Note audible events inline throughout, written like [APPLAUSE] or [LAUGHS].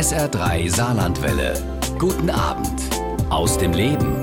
SR3 Saarlandwelle. Guten Abend aus dem Leben.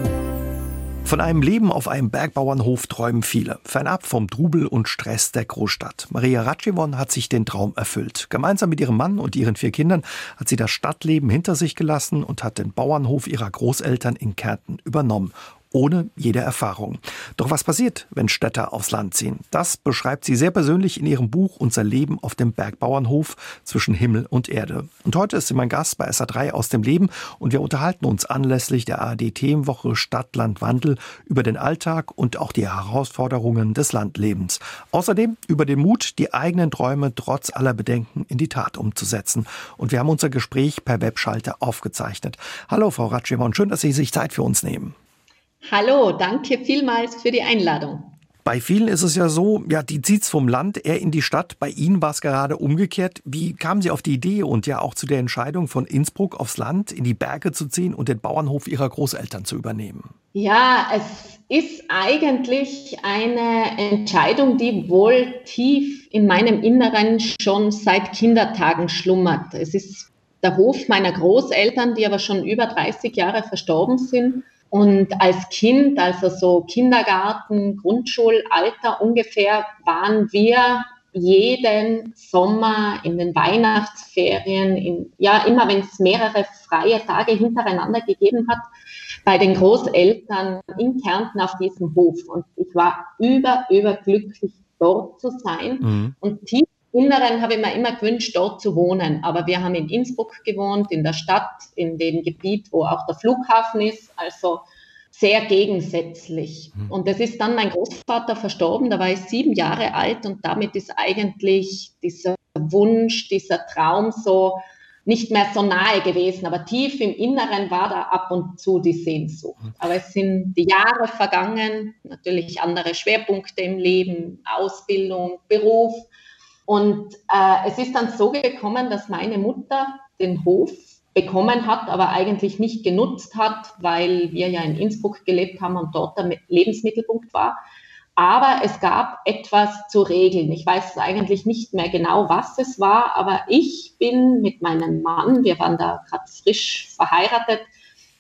Von einem Leben auf einem Bergbauernhof träumen viele, fernab vom Trubel und Stress der Großstadt. Maria Ratschewon hat sich den Traum erfüllt. Gemeinsam mit ihrem Mann und ihren vier Kindern hat sie das Stadtleben hinter sich gelassen und hat den Bauernhof ihrer Großeltern in Kärnten übernommen ohne jede Erfahrung. Doch was passiert, wenn Städter aufs Land ziehen? Das beschreibt sie sehr persönlich in ihrem Buch Unser Leben auf dem Bergbauernhof zwischen Himmel und Erde. Und heute ist sie mein Gast bei SA3 aus dem Leben und wir unterhalten uns anlässlich der ARD-Themenwoche Stadt, Land, Wandel über den Alltag und auch die Herausforderungen des Landlebens. Außerdem über den Mut, die eigenen Träume trotz aller Bedenken in die Tat umzusetzen. Und wir haben unser Gespräch per Webschalter aufgezeichnet. Hallo, Frau Ratschimmer, schön, dass Sie sich Zeit für uns nehmen. Hallo, danke vielmals für die Einladung. Bei vielen ist es ja so, ja, die zieht's vom Land eher in die Stadt. Bei Ihnen war es gerade umgekehrt. Wie kamen Sie auf die Idee und ja auch zu der Entscheidung, von Innsbruck aufs Land in die Berge zu ziehen und den Bauernhof Ihrer Großeltern zu übernehmen? Ja, es ist eigentlich eine Entscheidung, die wohl tief in meinem Inneren schon seit Kindertagen schlummert. Es ist der Hof meiner Großeltern, die aber schon über 30 Jahre verstorben sind. Und als Kind, also so Kindergarten, Grundschulalter ungefähr, waren wir jeden Sommer in den Weihnachtsferien, in, ja, immer wenn es mehrere freie Tage hintereinander gegeben hat, bei den Großeltern in Kärnten auf diesem Hof. Und ich war über, überglücklich, dort zu sein. Mhm. Und tief Inneren habe ich mir immer gewünscht, dort zu wohnen. Aber wir haben in Innsbruck gewohnt, in der Stadt, in dem Gebiet, wo auch der Flughafen ist. Also sehr gegensätzlich. Mhm. Und es ist dann mein Großvater verstorben, da war ich sieben Jahre alt und damit ist eigentlich dieser Wunsch, dieser Traum so nicht mehr so nahe gewesen, aber tief im Inneren war da ab und zu die Sehnsucht. Mhm. Aber es sind die Jahre vergangen, natürlich andere Schwerpunkte im Leben, Ausbildung, Beruf. Und äh, es ist dann so gekommen, dass meine Mutter den Hof bekommen hat, aber eigentlich nicht genutzt hat, weil wir ja in Innsbruck gelebt haben und dort der Lebensmittelpunkt war. Aber es gab etwas zu regeln. Ich weiß eigentlich nicht mehr genau, was es war, aber ich bin mit meinem Mann, wir waren da gerade frisch verheiratet,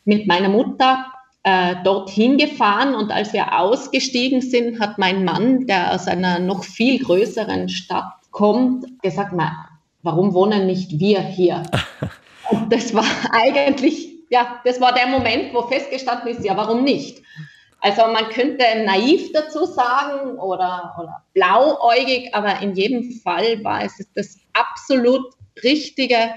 mit meiner Mutter äh, dorthin gefahren und als wir ausgestiegen sind, hat mein Mann, der aus einer noch viel größeren Stadt kommt, gesagt, warum wohnen nicht wir hier? [LAUGHS] Und das war eigentlich, ja, das war der Moment, wo festgestanden ist, ja, warum nicht? Also man könnte naiv dazu sagen oder, oder blauäugig, aber in jedem Fall war es das absolut richtige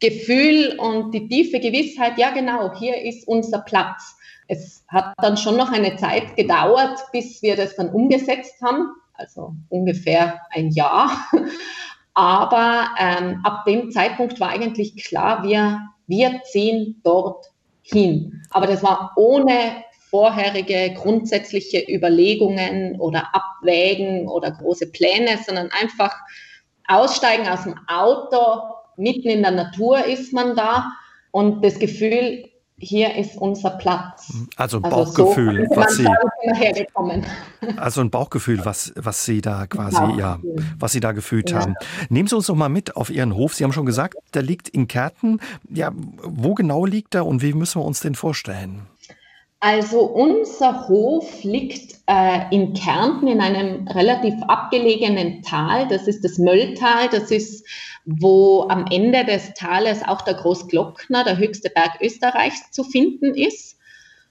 Gefühl und die tiefe Gewissheit, ja genau, hier ist unser Platz. Es hat dann schon noch eine Zeit gedauert, bis wir das dann umgesetzt haben also ungefähr ein Jahr. Aber ähm, ab dem Zeitpunkt war eigentlich klar, wir, wir ziehen dort hin. Aber das war ohne vorherige grundsätzliche Überlegungen oder Abwägen oder große Pläne, sondern einfach aussteigen aus dem Auto, mitten in der Natur ist man da und das Gefühl, hier ist unser Platz. Also ein also Bauchgefühl, so was Sie [LAUGHS] Also ein Bauchgefühl, was was Sie da quasi ja, was Sie da gefühlt ja. haben. Nehmen Sie uns doch mal mit auf Ihren Hof. Sie haben schon gesagt, der liegt in Kärnten. Ja, wo genau liegt er und wie müssen wir uns den vorstellen? Also unser Hof liegt äh, in Kärnten in einem relativ abgelegenen Tal. Das ist das Mölltal. Das ist wo am Ende des Tales auch der Großglockner, der höchste Berg Österreichs, zu finden ist.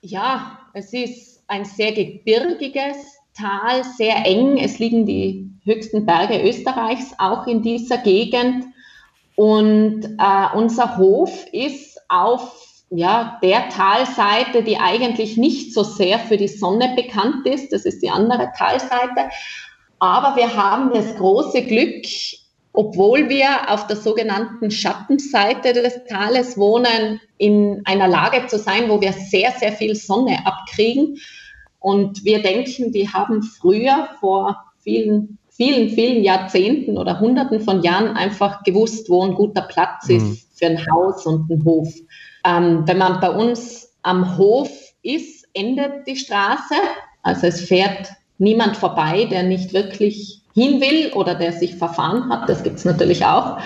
Ja, es ist ein sehr gebirgiges Tal, sehr eng. Es liegen die höchsten Berge Österreichs auch in dieser Gegend. Und äh, unser Hof ist auf ja, der Talseite, die eigentlich nicht so sehr für die Sonne bekannt ist. Das ist die andere Talseite. Aber wir haben das große Glück, obwohl wir auf der sogenannten Schattenseite des Tales wohnen, in einer Lage zu sein, wo wir sehr, sehr viel Sonne abkriegen. Und wir denken, die haben früher vor vielen, vielen, vielen Jahrzehnten oder Hunderten von Jahren einfach gewusst, wo ein guter Platz ist mhm. für ein Haus und einen Hof. Ähm, wenn man bei uns am Hof ist, endet die Straße. Also es fährt niemand vorbei, der nicht wirklich hin will oder der sich verfahren hat. Das gibt es natürlich auch.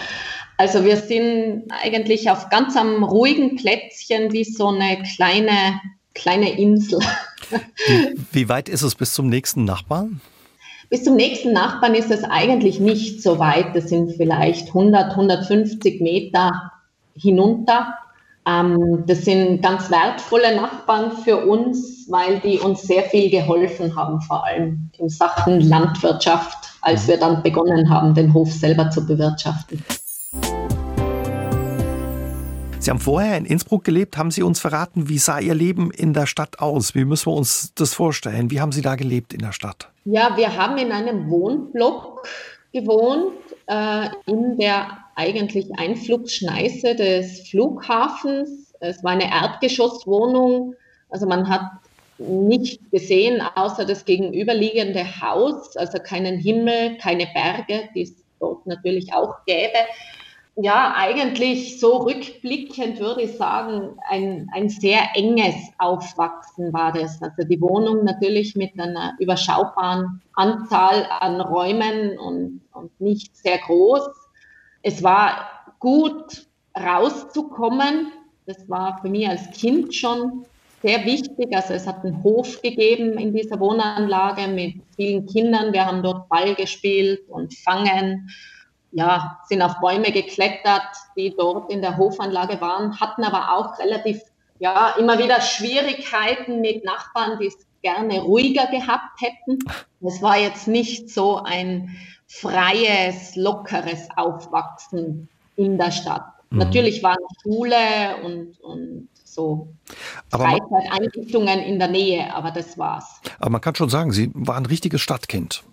Also wir sind eigentlich auf ganz am ruhigen Plätzchen wie so eine kleine, kleine Insel. Wie, weit ist es bis zum nächsten Nachbarn? Bis zum nächsten Nachbarn ist es eigentlich nicht so weit. Das sind vielleicht 100, 150 Meter hinunter. Ähm, das sind ganz wertvolle Nachbarn für uns, weil die uns sehr viel geholfen haben, vor allem in Sachen Landwirtschaft, als wir dann begonnen haben, den Hof selber zu bewirtschaften. Sie haben vorher in Innsbruck gelebt. Haben Sie uns verraten, wie sah Ihr Leben in der Stadt aus? Wie müssen wir uns das vorstellen? Wie haben Sie da gelebt in der Stadt? Ja, wir haben in einem Wohnblock gewohnt, äh, in der eigentlich Einflugsschneise des Flughafens. Es war eine Erdgeschosswohnung. Also man hat nicht gesehen, außer das gegenüberliegende Haus, also keinen Himmel, keine Berge, die es dort natürlich auch gäbe ja, eigentlich so rückblickend würde ich sagen, ein, ein sehr enges Aufwachsen war das. Also die Wohnung natürlich mit einer überschaubaren Anzahl an Räumen und, und nicht sehr groß. Es war gut rauszukommen. Das war für mich als Kind schon sehr wichtig. Also es hat einen Hof gegeben in dieser Wohnanlage mit vielen Kindern. Wir haben dort Ball gespielt und Fangen ja, sind auf Bäume geklettert, die dort in der Hofanlage waren, hatten aber auch relativ, ja, immer wieder Schwierigkeiten mit Nachbarn, die es gerne ruhiger gehabt hätten. Es war jetzt nicht so ein freies, lockeres Aufwachsen in der Stadt. Mhm. Natürlich waren Schule und, und so Freizeiteinrichtungen in der Nähe, aber das war's. Aber man kann schon sagen, Sie waren ein richtiges Stadtkind.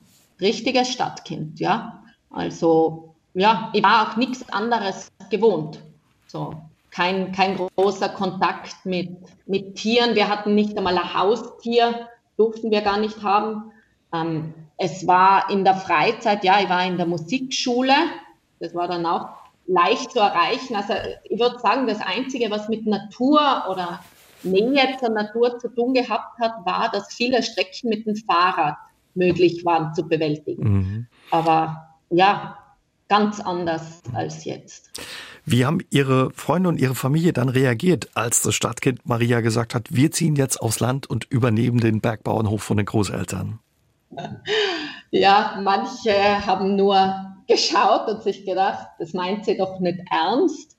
Richtiges Stadtkind, ja. Also ja, ich war auch nichts anderes gewohnt. So, kein, kein großer Kontakt mit, mit Tieren. Wir hatten nicht einmal ein Haustier, durften wir gar nicht haben. Ähm, es war in der Freizeit, ja, ich war in der Musikschule. Das war dann auch leicht zu erreichen. Also ich würde sagen, das Einzige, was mit Natur oder Nähe zur Natur zu tun gehabt hat, war, dass viele Strecken mit dem Fahrrad möglich waren zu bewältigen. Mhm. Aber ja, ganz anders als jetzt. Wie haben Ihre Freunde und Ihre Familie dann reagiert, als das Stadtkind Maria gesagt hat, wir ziehen jetzt aufs Land und übernehmen den Bergbauernhof von den Großeltern? [LAUGHS] Ja, manche haben nur geschaut und sich gedacht, das meint sie doch nicht ernst.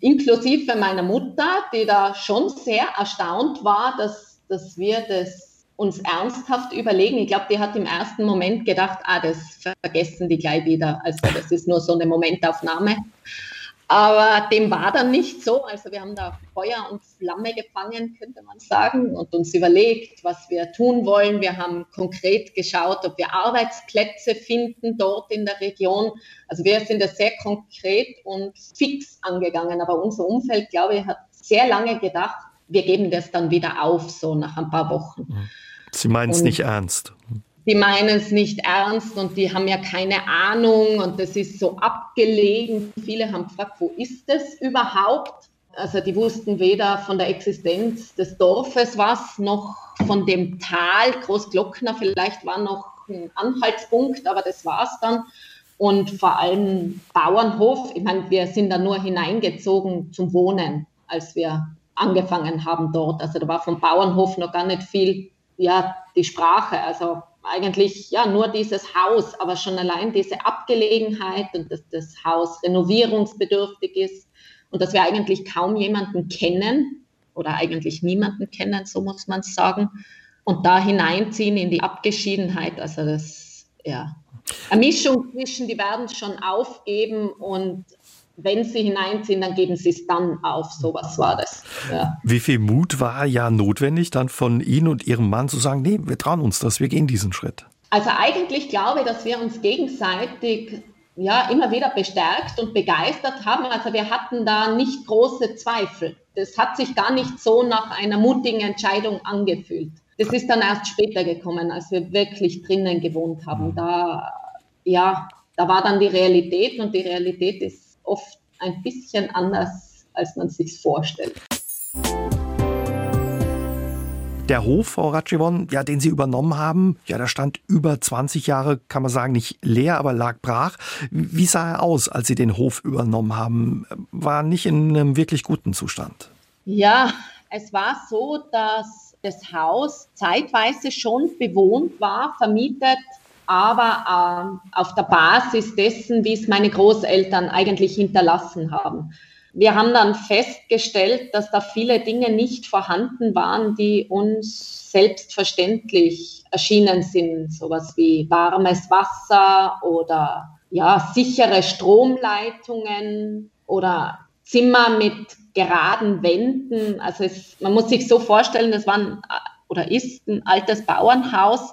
Inklusive meiner Mutter, die da schon sehr erstaunt war, dass, dass wir das uns ernsthaft überlegen. Ich glaube, die hat im ersten Moment gedacht, ah, das vergessen die gleich wieder. Also das ist nur so eine Momentaufnahme. Aber dem war dann nicht so. Also wir haben da Feuer und Flamme gefangen, könnte man sagen, und uns überlegt, was wir tun wollen. Wir haben konkret geschaut, ob wir Arbeitsplätze finden dort in der Region. Also wir sind das sehr konkret und fix angegangen. Aber unser Umfeld, glaube ich, hat sehr lange gedacht, wir geben das dann wieder auf, so nach ein paar Wochen. Sie meinen es nicht ernst. Die meinen es nicht ernst und die haben ja keine Ahnung und das ist so abgelegen. Viele haben gefragt, wo ist das überhaupt? Also die wussten weder von der Existenz des Dorfes was, noch von dem Tal. Großglockner vielleicht war noch ein Anhaltspunkt, aber das war es dann. Und vor allem Bauernhof. Ich meine, wir sind da nur hineingezogen zum Wohnen, als wir angefangen haben dort. Also da war vom Bauernhof noch gar nicht viel, ja, die Sprache. Also eigentlich ja nur dieses Haus, aber schon allein diese Abgelegenheit und dass das Haus renovierungsbedürftig ist und dass wir eigentlich kaum jemanden kennen oder eigentlich niemanden kennen, so muss man sagen. Und da hineinziehen in die Abgeschiedenheit, also das, ja, eine Mischung zwischen, die werden schon aufgeben und wenn sie hineinziehen, dann geben sie es dann auf. So was war das. Ja. Wie viel Mut war ja notwendig, dann von Ihnen und Ihrem Mann zu sagen, nee, wir trauen uns das, wir gehen diesen Schritt? Also eigentlich glaube ich, dass wir uns gegenseitig ja immer wieder bestärkt und begeistert haben. Also wir hatten da nicht große Zweifel. Das hat sich gar nicht so nach einer mutigen Entscheidung angefühlt. Das ist dann erst später gekommen, als wir wirklich drinnen gewohnt haben. Mhm. Da, ja, da war dann die Realität und die Realität ist oft ein bisschen anders, als man sich vorstellt. Der Hof, Frau Ratschivon, ja, den Sie übernommen haben, ja, da stand über 20 Jahre, kann man sagen, nicht leer, aber lag brach. Wie sah er aus, als Sie den Hof übernommen haben? War nicht in einem wirklich guten Zustand. Ja, es war so, dass das Haus zeitweise schon bewohnt war, vermietet, aber äh, auf der Basis dessen, wie es meine Großeltern eigentlich hinterlassen haben wir haben dann festgestellt, dass da viele Dinge nicht vorhanden waren, die uns selbstverständlich erschienen sind. Sowas wie warmes Wasser oder ja, sichere Stromleitungen oder Zimmer mit geraden Wänden. Also es, man muss sich so vorstellen, das war ein, oder ist ein altes Bauernhaus,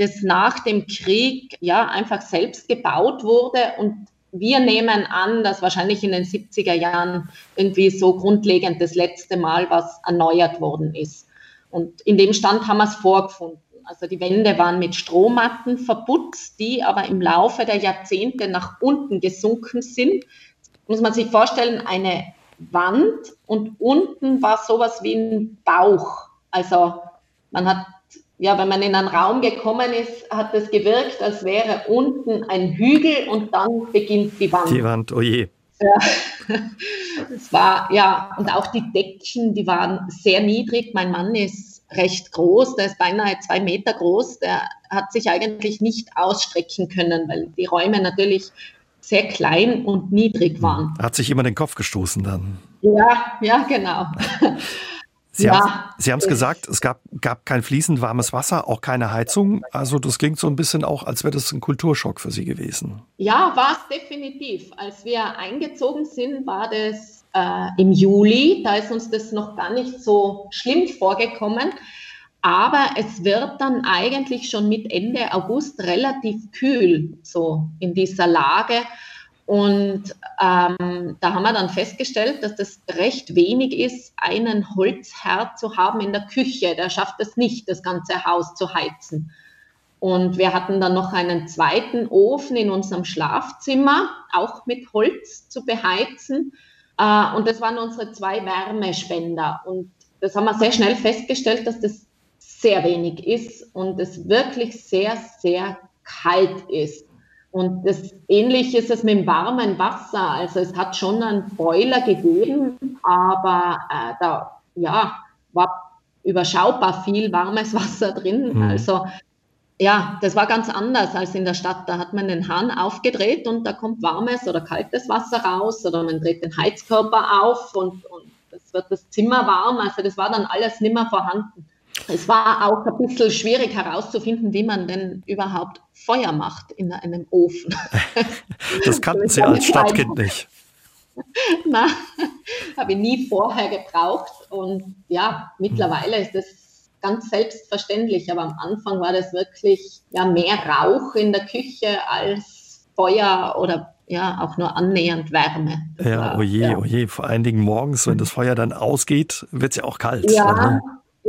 das nach dem Krieg ja einfach selbst gebaut wurde und wir nehmen an, dass wahrscheinlich in den 70er Jahren irgendwie so grundlegend das letzte Mal was erneuert worden ist. Und in dem Stand haben wir es vorgefunden. Also die Wände waren mit Strohmatten verputzt, die aber im Laufe der Jahrzehnte nach unten gesunken sind. Muss man sich vorstellen, eine Wand und unten war sowas wie ein Bauch. Also man hat ja, wenn man in einen Raum gekommen ist, hat es gewirkt, als wäre unten ein Hügel und dann beginnt die Wand. Die Wand, oh je. Ja, [LAUGHS] es war, ja, und auch die Decken, die waren sehr niedrig. Mein Mann ist recht groß, der ist beinahe zwei Meter groß. Der hat sich eigentlich nicht ausstrecken können, weil die Räume natürlich sehr klein und niedrig waren. Hat sich immer den Kopf gestoßen dann. Ja, ja, genau. [LAUGHS] Sie ja, haben es gesagt, es gab, gab kein fließend warmes Wasser, auch keine Heizung. Also das klingt so ein bisschen auch, als wäre das ein Kulturschock für Sie gewesen. Ja, war es definitiv. Als wir eingezogen sind, war das äh, im Juli. Da ist uns das noch gar nicht so schlimm vorgekommen. Aber es wird dann eigentlich schon mit Ende August relativ kühl, so in dieser Lage. Und ähm, da haben wir dann festgestellt, dass das recht wenig ist, einen Holzherd zu haben in der Küche. Der schafft es nicht, das ganze Haus zu heizen. Und wir hatten dann noch einen zweiten Ofen in unserem Schlafzimmer, auch mit Holz zu beheizen. Äh, und das waren unsere zwei Wärmespender. Und das haben wir sehr schnell festgestellt, dass das sehr wenig ist und es wirklich sehr, sehr kalt ist. Und das Ähnliche ist es mit dem warmen Wasser. Also es hat schon einen Boiler gegeben, aber äh, da ja, war überschaubar viel warmes [LAUGHS] Wasser drin. Mhm. Also ja, das war ganz anders als in der Stadt. Da hat man den Hahn aufgedreht und da kommt warmes oder kaltes Wasser raus oder man dreht den Heizkörper auf und, und es wird das Zimmer warm. Also das war dann alles nimmer vorhanden. Es war auch ein bisschen schwierig herauszufinden, wie man denn überhaupt Feuer macht in einem Ofen. [LAUGHS] Das kannten Sie als Stadtkind nicht. [LAUGHS] Nein, [LAUGHS] habe ich nie vorher gebraucht. Und ja, mittlerweile ist das ganz selbstverständlich. Aber am Anfang war das wirklich ja, mehr Rauch in der Küche als Feuer oder ja, auch nur annähernd Wärme. Das ja, war, oje, ja. oje. Vor allen Dingen morgens, wenn das Feuer dann ausgeht, wird es ja auch kalt. Ja, ne?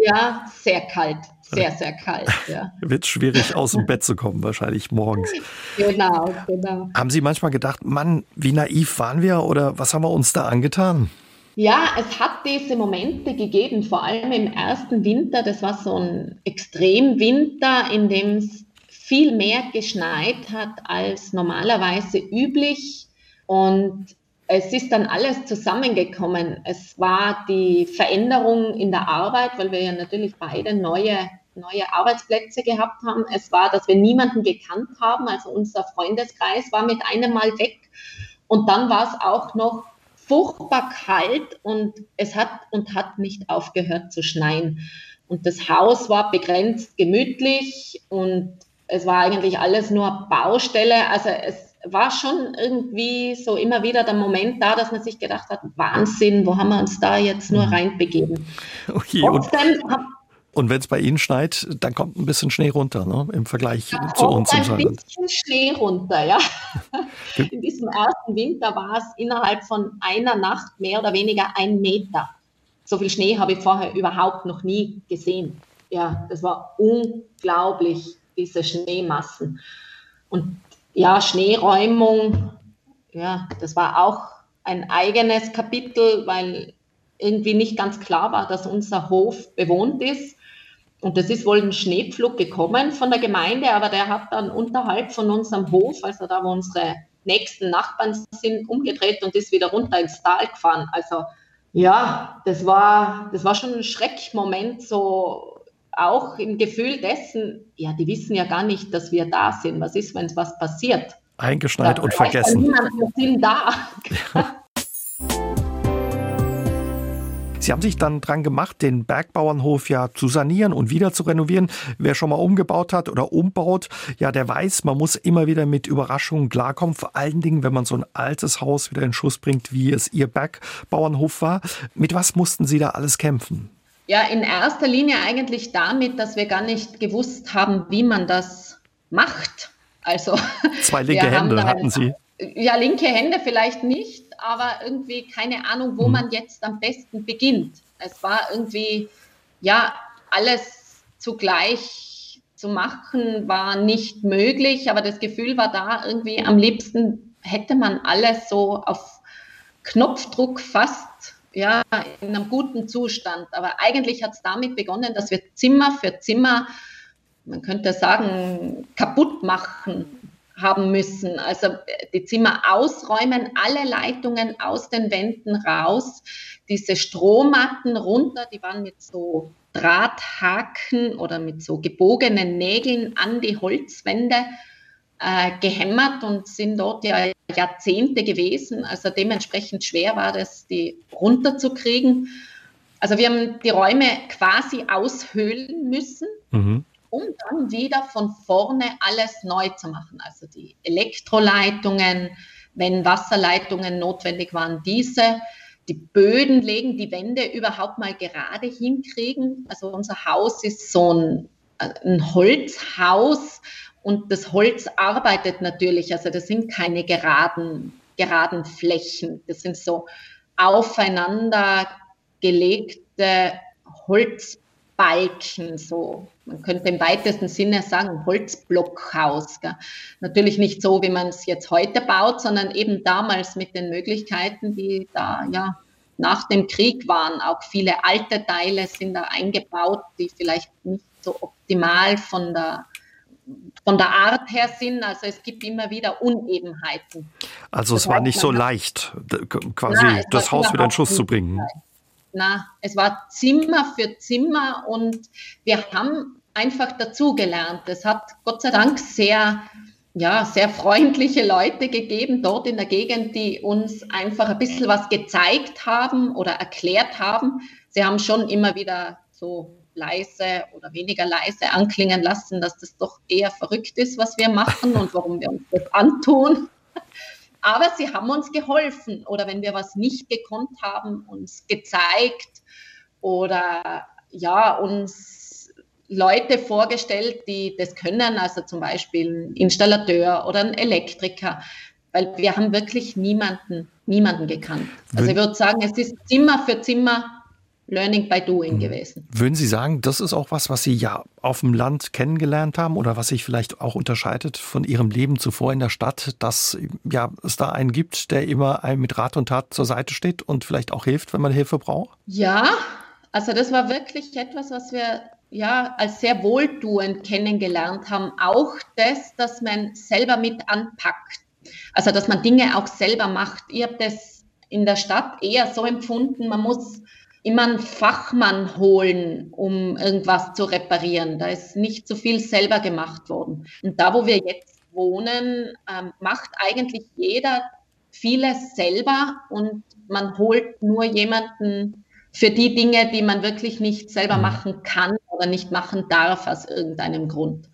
Ja, sehr kalt. Sehr, sehr kalt. Ja. [LAUGHS] Wird schwierig, aus dem Bett zu kommen, wahrscheinlich morgens. Genau, genau. Haben Sie manchmal gedacht, Mann, wie naiv waren wir oder was haben wir uns da angetan? Ja, es hat diese Momente gegeben, vor allem im ersten Winter. Das war so ein Extremwinter, in dem es viel mehr geschneit hat als normalerweise üblich. Und es ist dann alles zusammengekommen. Es war die Veränderung in der Arbeit, weil wir ja natürlich beide neue, neue Arbeitsplätze gehabt haben. Es war, dass wir niemanden gekannt haben. Also unser Freundeskreis war mit einem Mal weg. Und dann war es auch noch furchtbar kalt und es hat und hat nicht aufgehört zu schneien. Und das Haus war begrenzt gemütlich und es war eigentlich alles nur Baustelle. Also es war schon irgendwie so immer wieder der Moment da, dass man sich gedacht hat, Wahnsinn, wo haben wir uns da jetzt nur mhm. reinbegeben. Okay, und, und wenn es bei Ihnen schneit, dann kommt ein bisschen Schnee runter, ne? im Vergleich da zu uns im Ein bisschen Schnee runter, ja. [LAUGHS] In diesem ersten Winter war es innerhalb von einer Nacht mehr oder weniger ein Meter. So viel Schnee habe ich vorher überhaupt noch nie gesehen. Ja, das war unglaublich, diese Schneemassen. Und ja, Schneeräumung, ja, das war auch ein eigenes Kapitel, weil irgendwie nicht ganz klar war, dass unser Hof bewohnt ist. Und das ist wohl ein Schneepflug gekommen von der Gemeinde, aber der hat dann unterhalb von unserem Hof, also da wo unsere nächsten Nachbarn sind, umgedreht und ist wieder runter ins Tal gefahren. Also ja, das war, das war schon ein Schreckmoment, so auch im Gefühl dessen, ja, die wissen ja gar nicht, dass wir da sind. Was ist, wenn was passiert? Eingeschneit da und vergessen. Niemand, wir sind da. Ja. [LAUGHS] Sie haben sich dann dran gemacht, den Bergbauernhof ja zu sanieren und wieder zu renovieren. Wer schon mal umgebaut hat oder umbaut, ja, der weiß, man muss immer wieder mit Überraschungen klarkommen. Vor allen Dingen, wenn man so ein altes Haus wieder in Schuss bringt, wie es Ihr Bergbauernhof war. Mit was mussten Sie da alles kämpfen? Ja, in erster Linie eigentlich damit, dass wir gar nicht gewusst haben, wie man das macht. Also [LAUGHS] zwei linke Hände hatten Sie. Ja, linke Hände vielleicht nicht, aber irgendwie keine Ahnung, wo mhm. man jetzt am besten beginnt. Es war irgendwie, ja, alles zugleich zu machen war nicht möglich, aber das Gefühl war da irgendwie, am liebsten hätte man alles so auf Knopfdruck fast ja, in einem guten Zustand. Aber eigentlich hat es damit begonnen, dass wir Zimmer für Zimmer, man könnte sagen, kaputt machen haben müssen. Also die Zimmer ausräumen, alle Leitungen aus den Wänden raus, diese Strohmatten runter, die waren mit so Drahthaken oder mit so gebogenen Nägeln an die Holzwände äh, gehämmert und sind dort ja Jahrzehnte gewesen. Also dementsprechend schwer war das, die runterzukriegen. Also wir haben die Räume quasi aushöhlen müssen. Mhm um dann wieder von vorne alles neu zu machen. Also die Elektroleitungen, wenn Wasserleitungen notwendig waren, diese, die Böden legen, die Wände überhaupt mal gerade hinkriegen. Also unser Haus ist so ein, ein Holzhaus und das Holz arbeitet natürlich. Also das sind keine geraden, geraden Flächen. Das sind so aufeinander gelegte Holz Balken, so man könnte im weitesten Sinne sagen, Holzblockhaus. Gell? Natürlich nicht so, wie man es jetzt heute baut, sondern eben damals mit den Möglichkeiten, die da ja nach dem Krieg waren. Auch viele alte Teile sind da eingebaut, die vielleicht nicht so optimal von der von der Art her sind. Also es gibt immer wieder Unebenheiten. Also es das war nicht so leicht, quasi na, das Haus wieder in Schuss zu bringen. Na, es war Zimmer für Zimmer und wir haben einfach dazugelernt. Es hat Gott sei Dank sehr, ja, sehr freundliche Leute gegeben dort in der Gegend, die uns einfach ein bisschen was gezeigt haben oder erklärt haben. Sie haben schon immer wieder so leise oder weniger leise anklingen lassen, dass das doch eher verrückt ist, was wir machen und warum wir uns das antun. [LAUGHS] Aber sie haben uns geholfen oder wenn wir was nicht gekonnt haben, uns gezeigt oder ja, uns Leute vorgestellt, die das können, also zum Beispiel ein Installateur oder ein Elektriker, weil wir haben wirklich niemanden, niemanden gekannt. Also ich würde sagen, es ist Zimmer für Zimmer Learning by Doing mhm. gewesen. Würden Sie sagen, das ist auch was, was Sie ja auf dem Land kennengelernt haben oder was sich vielleicht auch unterscheidet von Ihrem Leben zuvor in der Stadt, dass ja, es da einen gibt, der immer einem mit Rat und Tat zur Seite steht und vielleicht auch hilft, wenn man Hilfe braucht? Ja, also das war wirklich etwas, was wir ja als sehr wohltuend kennengelernt haben. Auch das, dass man selber mit anpackt. Also dass man Dinge auch selber macht. Ich habe das in der Stadt eher so empfunden, man muss immer einen Fachmann holen, um irgendwas zu reparieren. Da ist nicht so viel selber gemacht worden. Und da, wo wir jetzt wohnen, ähm, macht eigentlich jeder vieles selber und man holt nur jemanden für die Dinge, die man wirklich nicht selber mhm. machen kann oder nicht machen darf aus irgendeinem Grund.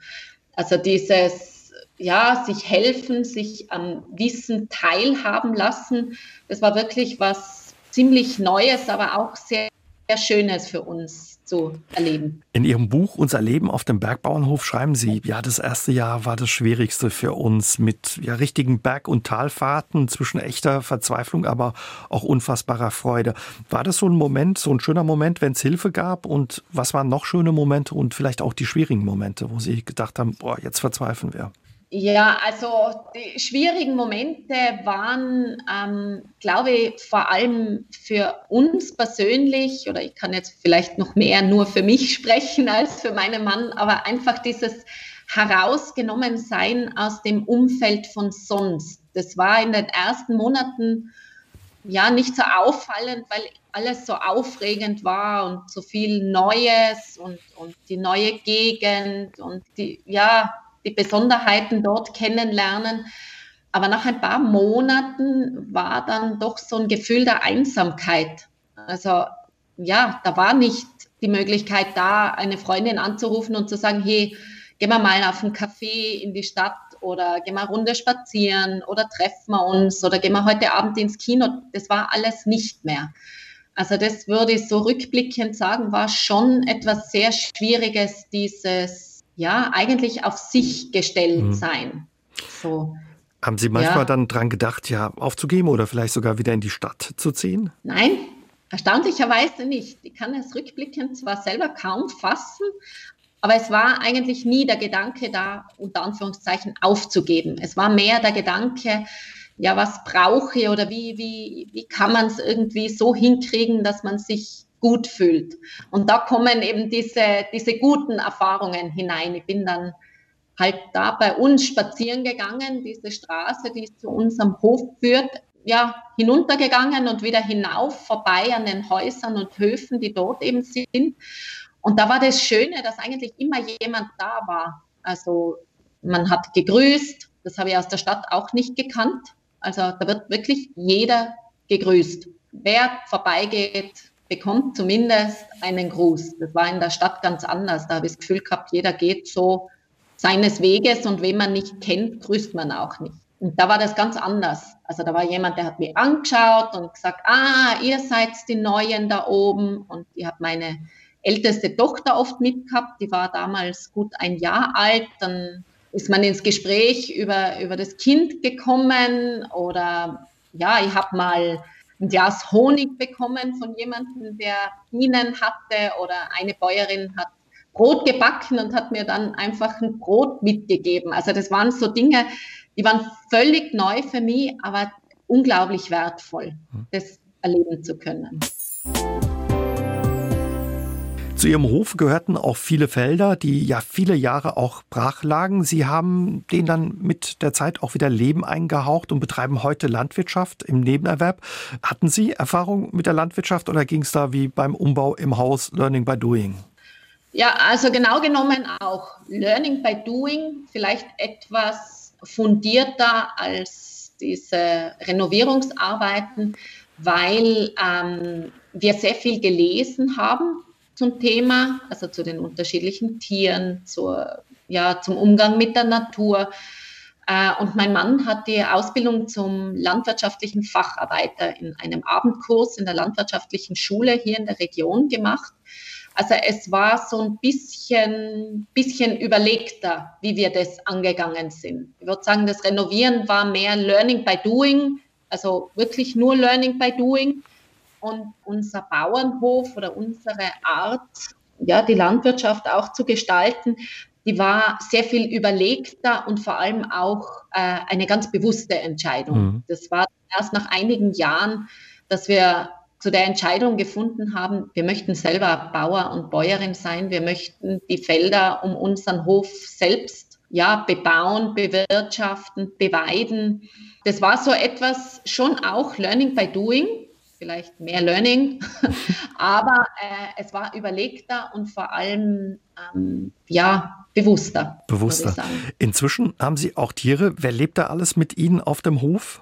Also dieses, ja, sich helfen, sich am Wissen teilhaben lassen, das war wirklich was ziemlich Neues, aber auch sehr, sehr Schönes für uns zu erleben. In Ihrem Buch Unser Leben auf dem Bergbauernhof schreiben Sie, ja, das erste Jahr war das schwierigste für uns mit ja, richtigen Berg- und Talfahrten zwischen echter Verzweiflung, aber auch unfassbarer Freude. War das so ein Moment, so ein schöner Moment, wenn es Hilfe gab? Und was waren noch schöne Momente und vielleicht auch die schwierigen Momente, wo Sie gedacht haben, boah, jetzt verzweifeln wir? Ja, also die schwierigen Momente waren, ähm, glaube ich, vor allem für uns persönlich, oder ich kann jetzt vielleicht noch mehr nur für mich [LAUGHS] sprechen als für meinen Mann, aber einfach dieses herausgenommen sein aus dem Umfeld von sonst. Das war in den ersten Monaten ja nicht so auffallend, weil alles so aufregend war und so viel Neues und, und die neue Gegend und die, ja, die Besonderheiten dort kennenlernen. Aber nach ein paar Monaten war dann doch so ein Gefühl der Einsamkeit. Also ja, da war nicht die Möglichkeit da, eine Freundin anzurufen und zu sagen, hey, gehen wir mal auf einen Café in die Stadt oder gehen wir eine Runde spazieren oder treffen wir uns oder gehen wir heute Abend ins Kino. Das war alles nicht mehr. Also das würde ich so rückblickend sagen, war schon etwas sehr Schwieriges, dieses, ja, eigentlich auf sich gestellt mhm. sein. So. Haben Sie manchmal ja. dann dran gedacht, ja, aufzugeben oder vielleicht sogar wieder in die Stadt zu ziehen? Nein, erstaunlicherweise nicht. Ich kann es rückblickend zwar selber kaum fassen, aber es war eigentlich nie der Gedanke da, unter Anführungszeichen, aufzugeben. Es war mehr der Gedanke, ja, was brauche ich oder wie, wie, wie kann man es irgendwie so hinkriegen, dass man sich gut fühlt. Und da kommen eben diese, diese guten Erfahrungen hinein. Ich bin dann halt da bei uns spazieren gegangen, diese Straße, die zu unserem Hof führt, ja, hinuntergegangen und wieder hinauf, vorbei an den Häusern und Höfen, die dort eben sind. Und da war das Schöne, dass eigentlich immer jemand da war. Also man hat gegrüßt, das habe ich aus der Stadt auch nicht gekannt. Also da wird wirklich jeder gegrüßt. Wer vorbeigeht, bekommt zumindest einen Gruß. Das war in der Stadt ganz anders. Da habe ich das Gefühl gehabt, jeder geht so seines Weges und wen man nicht kennt, grüßt man auch nicht. Und da war das ganz anders. Also da war jemand, der hat mich angeschaut und gesagt, ah, ihr seid die Neuen da oben und ihr habt meine älteste Tochter oft mitgehabt, die war damals gut ein Jahr alt, dann ist man ins Gespräch über, über das Kind gekommen oder ja, ich habe mal ein Glas Honig bekommen von jemandem, der Bienen hatte oder eine Bäuerin hat Brot gebacken und hat mir dann einfach ein Brot mitgegeben. Also das waren so Dinge, die waren völlig neu für mich, aber unglaublich wertvoll, hm. das erleben zu können. Zu Ihrem Hof gehörten auch viele Felder, die ja viele Jahre auch brach lagen. Sie haben denen dann mit der Zeit auch wieder Leben eingehaucht und betreiben heute Landwirtschaft im Nebenerwerb. Hatten Sie Erfahrung mit der Landwirtschaft oder ging es da wie beim Umbau im Haus Learning by Doing? Ja, also genau genommen auch Learning by Doing, vielleicht etwas fundierter als diese Renovierungsarbeiten, weil ähm, wir sehr viel gelesen haben zum Thema, also zu den unterschiedlichen Tieren, zur, ja, zum Umgang mit der Natur. Äh, und mein Mann hat die Ausbildung zum landwirtschaftlichen Facharbeiter in einem Abendkurs in der landwirtschaftlichen Schule hier in der Region gemacht. Also es war so ein bisschen, bisschen überlegter, wie wir das angegangen sind. Ich würde sagen, das Renovieren war mehr Learning by Doing, also wirklich nur Learning by Doing. Und unser Bauernhof oder unsere Art, ja, die Landwirtschaft auch zu gestalten, die war sehr viel überlegter und vor allem auch äh, eine ganz bewusste Entscheidung. Mhm. Das war erst nach einigen Jahren, dass wir zu der Entscheidung gefunden haben, wir möchten selber Bauer und Bäuerin sein, wir möchten die Felder um unseren Hof selbst ja, bebauen, bewirtschaften, beweiden. Das war so etwas schon auch Learning by Doing vielleicht mehr Learning, [LAUGHS] aber äh, es war überlegter und vor allem ähm, ja bewusster. Bewusster. Inzwischen haben Sie auch Tiere. Wer lebt da alles mit Ihnen auf dem Hof?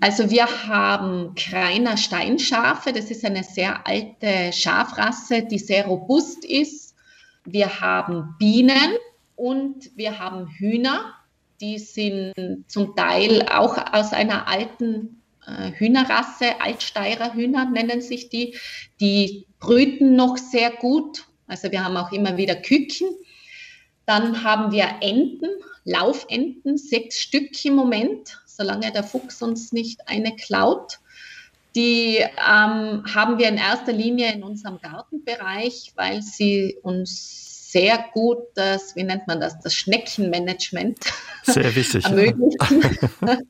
Also wir haben Kreiner Steinschafe. Das ist eine sehr alte Schafrasse, die sehr robust ist. Wir haben Bienen und wir haben Hühner. Die sind zum Teil auch aus einer alten Hühnerrasse, Altsteirer Hühner nennen sich die. Die brüten noch sehr gut. Also wir haben auch immer wieder Küken. Dann haben wir Enten, Laufenten, sechs Stück im Moment, solange der Fuchs uns nicht eine klaut. Die ähm, haben wir in erster Linie in unserem Gartenbereich, weil sie uns sehr gut das, wie nennt man das, das Schneckenmanagement sehr wichtig, ermöglicht. [LAUGHS]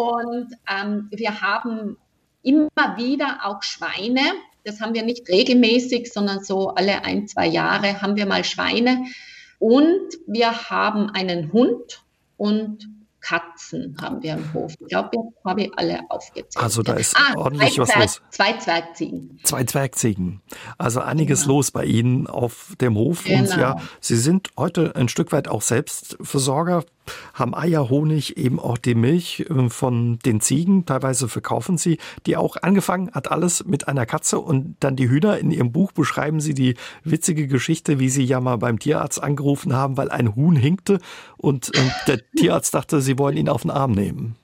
Und ähm, wir haben immer wieder auch Schweine. Das haben wir nicht regelmäßig, sondern so alle ein, zwei Jahre haben wir mal Schweine. Und wir haben einen Hund und Katzen haben wir im Hof. Ich glaube, jetzt habe ich alle aufgezählt. Also da ist ah, ordentlich was Zwerg, los. Zwei Zwergziegen. Zwei Zwergziegen. Also einiges genau. los bei Ihnen auf dem Hof. Genau. Und ja, Sie sind heute ein Stück weit auch Selbstversorger haben Eier, Honig, eben auch die Milch äh, von den Ziegen. Teilweise verkaufen sie die auch. Angefangen hat alles mit einer Katze und dann die Hühner. In ihrem Buch beschreiben sie die witzige Geschichte, wie sie ja mal beim Tierarzt angerufen haben, weil ein Huhn hinkte und äh, der Tierarzt dachte, sie wollen ihn auf den Arm nehmen.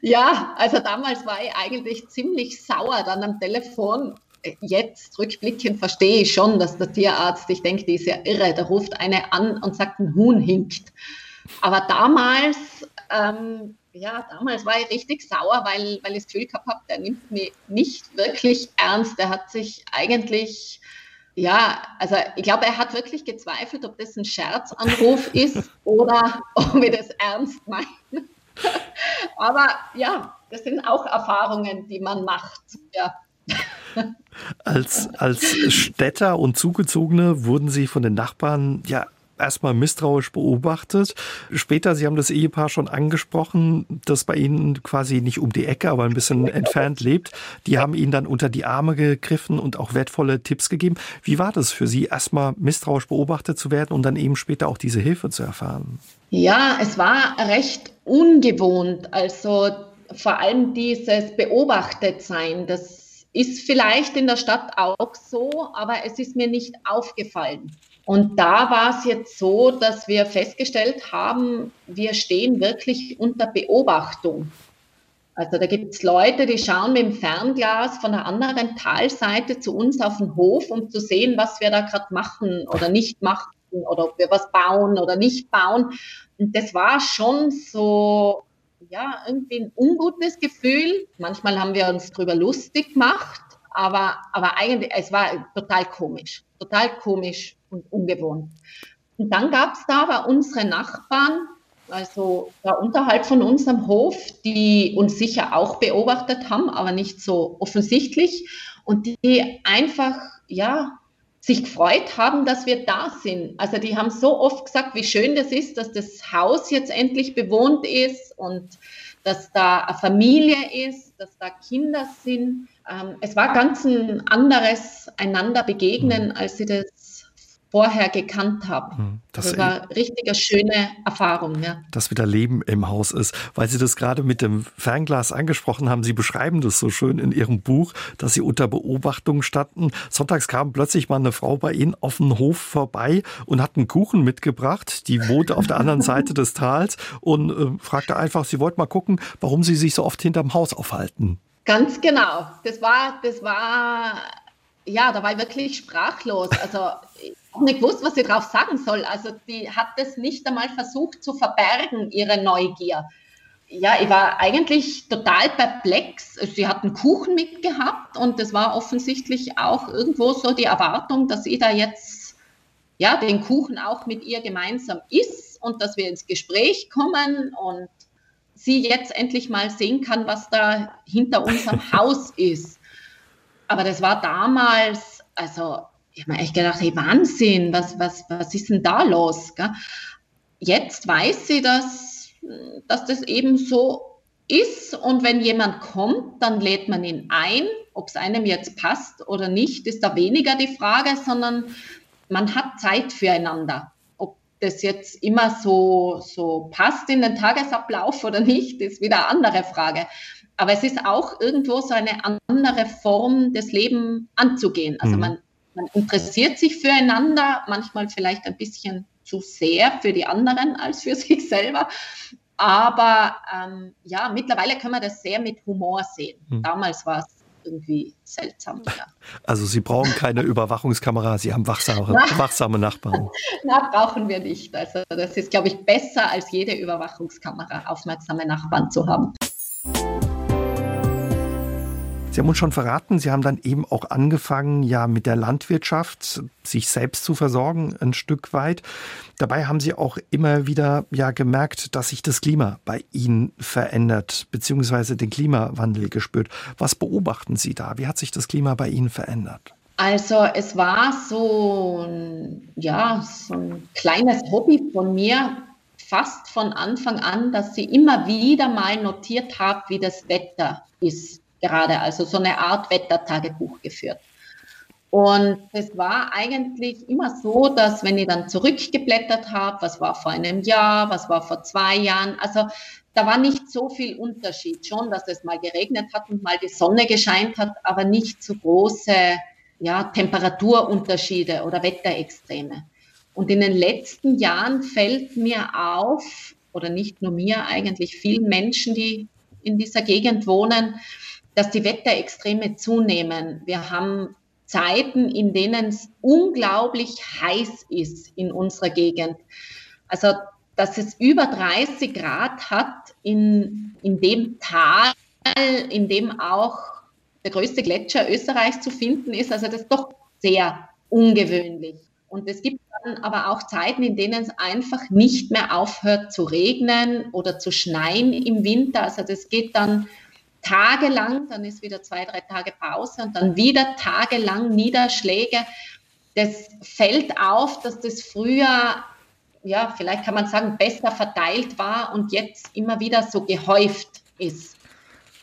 Ja, also damals war ich eigentlich ziemlich sauer dann am Telefon jetzt rückblickend verstehe ich schon, dass der Tierarzt, ich denke, die ist ja irre, der ruft eine an und sagt, ein Huhn hinkt. Aber damals, ähm, ja, damals war ich richtig sauer, weil, weil ich das Gefühl gehabt habe, der nimmt mich nicht wirklich ernst. Der hat sich eigentlich, ja, also ich glaube, er hat wirklich gezweifelt, ob das ein Scherzanruf [LAUGHS] ist oder ob wir das ernst meinen. [LAUGHS] Aber ja, das sind auch Erfahrungen, die man macht. Ja. Als, als Städter und Zugezogene wurden Sie von den Nachbarn ja erstmal misstrauisch beobachtet. Später, Sie haben das Ehepaar schon angesprochen, das bei Ihnen quasi nicht um die Ecke, aber ein bisschen entfernt lebt. Die haben Ihnen dann unter die Arme gegriffen und auch wertvolle Tipps gegeben. Wie war das für Sie, erstmal misstrauisch beobachtet zu werden und dann eben später auch diese Hilfe zu erfahren? Ja, es war recht ungewohnt. Also vor allem dieses Beobachtetsein, das ist vielleicht in der Stadt auch so, aber es ist mir nicht aufgefallen. Und da war es jetzt so, dass wir festgestellt haben, wir stehen wirklich unter Beobachtung. Also da gibt es Leute, die schauen mit dem Fernglas von der anderen Talseite zu uns auf den Hof, um zu sehen, was wir da gerade machen oder nicht machen oder ob wir was bauen oder nicht bauen. Und das war schon so, ja, irgendwie ein ungutes Gefühl. Manchmal haben wir uns darüber lustig gemacht, aber, aber eigentlich, es war total komisch, total komisch und ungewohnt. Und dann gab es da aber unsere Nachbarn, also da unterhalb von uns am Hof, die uns sicher auch beobachtet haben, aber nicht so offensichtlich und die einfach, ja, sich gefreut haben, dass wir da sind. Also die haben so oft gesagt, wie schön das ist, dass das Haus jetzt endlich bewohnt ist und dass da eine Familie ist, dass da Kinder sind. Ähm, es war ganz ein anderes einander begegnen, mhm. als sie das vorher gekannt habe. Hm, das, das war richtig eine schöne Erfahrung. Ja. Dass wieder Leben im Haus ist. Weil Sie das gerade mit dem Fernglas angesprochen haben, Sie beschreiben das so schön in Ihrem Buch, dass Sie unter Beobachtung standen. Sonntags kam plötzlich mal eine Frau bei Ihnen auf den Hof vorbei und hat einen Kuchen mitgebracht. Die wohnte auf der anderen [LAUGHS] Seite des Tals und äh, fragte einfach, sie wollte mal gucken, warum Sie sich so oft hinterm Haus aufhalten. Ganz genau. Das war, das war, ja, da war ich wirklich sprachlos. Also auch nicht gewusst, was sie drauf sagen soll. Also die hat das nicht einmal versucht zu verbergen, ihre Neugier. Ja, ich war eigentlich total perplex. Sie hat einen Kuchen mitgehabt und das war offensichtlich auch irgendwo so die Erwartung, dass ich da jetzt ja den Kuchen auch mit ihr gemeinsam isst und dass wir ins Gespräch kommen und sie jetzt endlich mal sehen kann, was da hinter unserem [LAUGHS] Haus ist. Aber das war damals, also ich habe mir echt gedacht, hey Wahnsinn, was, was, was ist denn da los? Jetzt weiß sie, dass, dass das eben so ist und wenn jemand kommt, dann lädt man ihn ein. Ob es einem jetzt passt oder nicht, ist da weniger die Frage, sondern man hat Zeit füreinander. Ob das jetzt immer so, so passt in den Tagesablauf oder nicht, ist wieder eine andere Frage. Aber es ist auch irgendwo so eine andere Form des Lebens anzugehen. Also mhm. man man interessiert sich füreinander, manchmal vielleicht ein bisschen zu sehr für die anderen [LAUGHS] als für sich selber. Aber ähm, ja, mittlerweile können wir das sehr mit Humor sehen. Hm. Damals war es irgendwie seltsam. Ja. [LAUGHS] Also Sie brauchen keine [LAUGHS] Überwachungskamera, Sie haben wachsame, wachsame Nachbarn. Na, brauchen wir nicht. Also das ist, glaube ich, besser als jede Überwachungskamera, aufmerksame Nachbarn zu haben. Sie haben uns schon verraten, Sie haben dann eben auch angefangen, ja, mit der Landwirtschaft sich selbst zu versorgen, ein Stück weit. Dabei haben Sie auch immer wieder ja gemerkt, dass sich das Klima bei Ihnen verändert, beziehungsweise den Klimawandel gespürt. Was beobachten Sie da? Wie hat sich das Klima bei Ihnen verändert? Also es war so ein, ja, so ein kleines Hobby von mir, fast von Anfang an, dass ich immer wieder mal notiert habe, wie das Wetter ist gerade, also so eine Art Wettertagebuch geführt. Und es war eigentlich immer so, dass wenn ich dann zurückgeblättert habe, was war vor einem Jahr, was war vor zwei Jahren, also da war nicht so viel Unterschied. Schon, dass es mal geregnet hat und mal die Sonne gescheint hat, aber nicht so große ja, Temperaturunterschiede oder Wetterextreme. Und in den letzten Jahren fällt mir auf, oder nicht nur mir, eigentlich vielen Menschen, die in dieser Gegend wohnen, dass die Wetterextreme zunehmen. Wir haben Zeiten, in denen es unglaublich heiß ist in unserer Gegend. Also, dass es über 30 Grad hat in, in dem Tal, in dem auch der größte Gletscher Österreichs zu finden ist. Also das ist doch sehr ungewöhnlich. Und es gibt dann aber auch Zeiten, in denen es einfach nicht mehr aufhört zu regnen oder zu schneien im Winter. Also das geht dann tagelang, dann ist wieder zwei, drei Tage Pause und dann wieder tagelang Niederschläge. Das fällt auf, dass das früher, ja, vielleicht kann man sagen, besser verteilt war und jetzt immer wieder so gehäuft ist.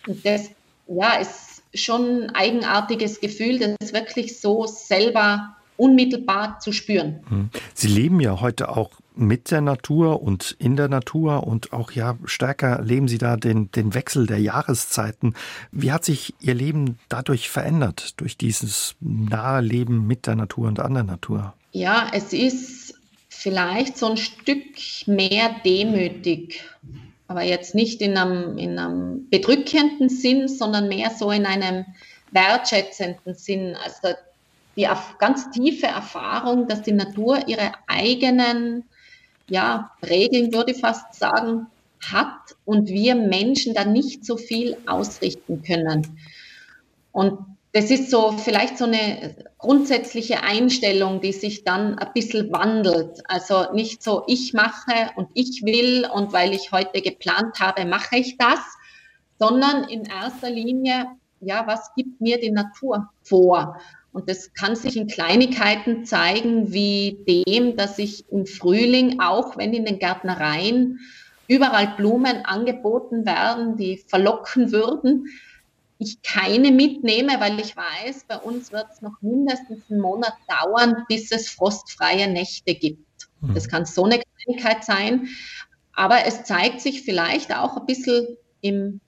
Und das, ja, ist schon ein eigenartiges Gefühl, das wirklich so selber unmittelbar zu spüren. Hm. Sie leben ja heute auch mit der Natur und in der Natur und auch ja stärker leben Sie da den, den Wechsel der Jahreszeiten. Wie hat sich Ihr Leben dadurch verändert, durch dieses nahe Leben mit der Natur und an der Natur? Ja, es ist vielleicht so ein Stück mehr demütig aber jetzt nicht in einem, in einem bedrückenden Sinn, sondern mehr so in einem wertschätzenden Sinn. Also die ganz tiefe Erfahrung, dass die Natur ihre eigenen ja, Regeln, würde ich fast sagen, hat und wir Menschen da nicht so viel ausrichten können. Und das ist so vielleicht so eine grundsätzliche Einstellung, die sich dann ein bisschen wandelt. Also nicht so, ich mache und ich will und weil ich heute geplant habe, mache ich das, sondern in erster Linie, ja, was gibt mir die Natur vor? Und das kann sich in Kleinigkeiten zeigen, wie dem, dass ich im Frühling, auch wenn in den Gärtnereien überall Blumen angeboten werden, die verlocken würden, ich keine mitnehme, weil ich weiß, bei uns wird es noch mindestens einen Monat dauern, bis es frostfreie Nächte gibt. Mhm. Das kann so eine Kleinigkeit sein, aber es zeigt sich vielleicht auch ein bisschen im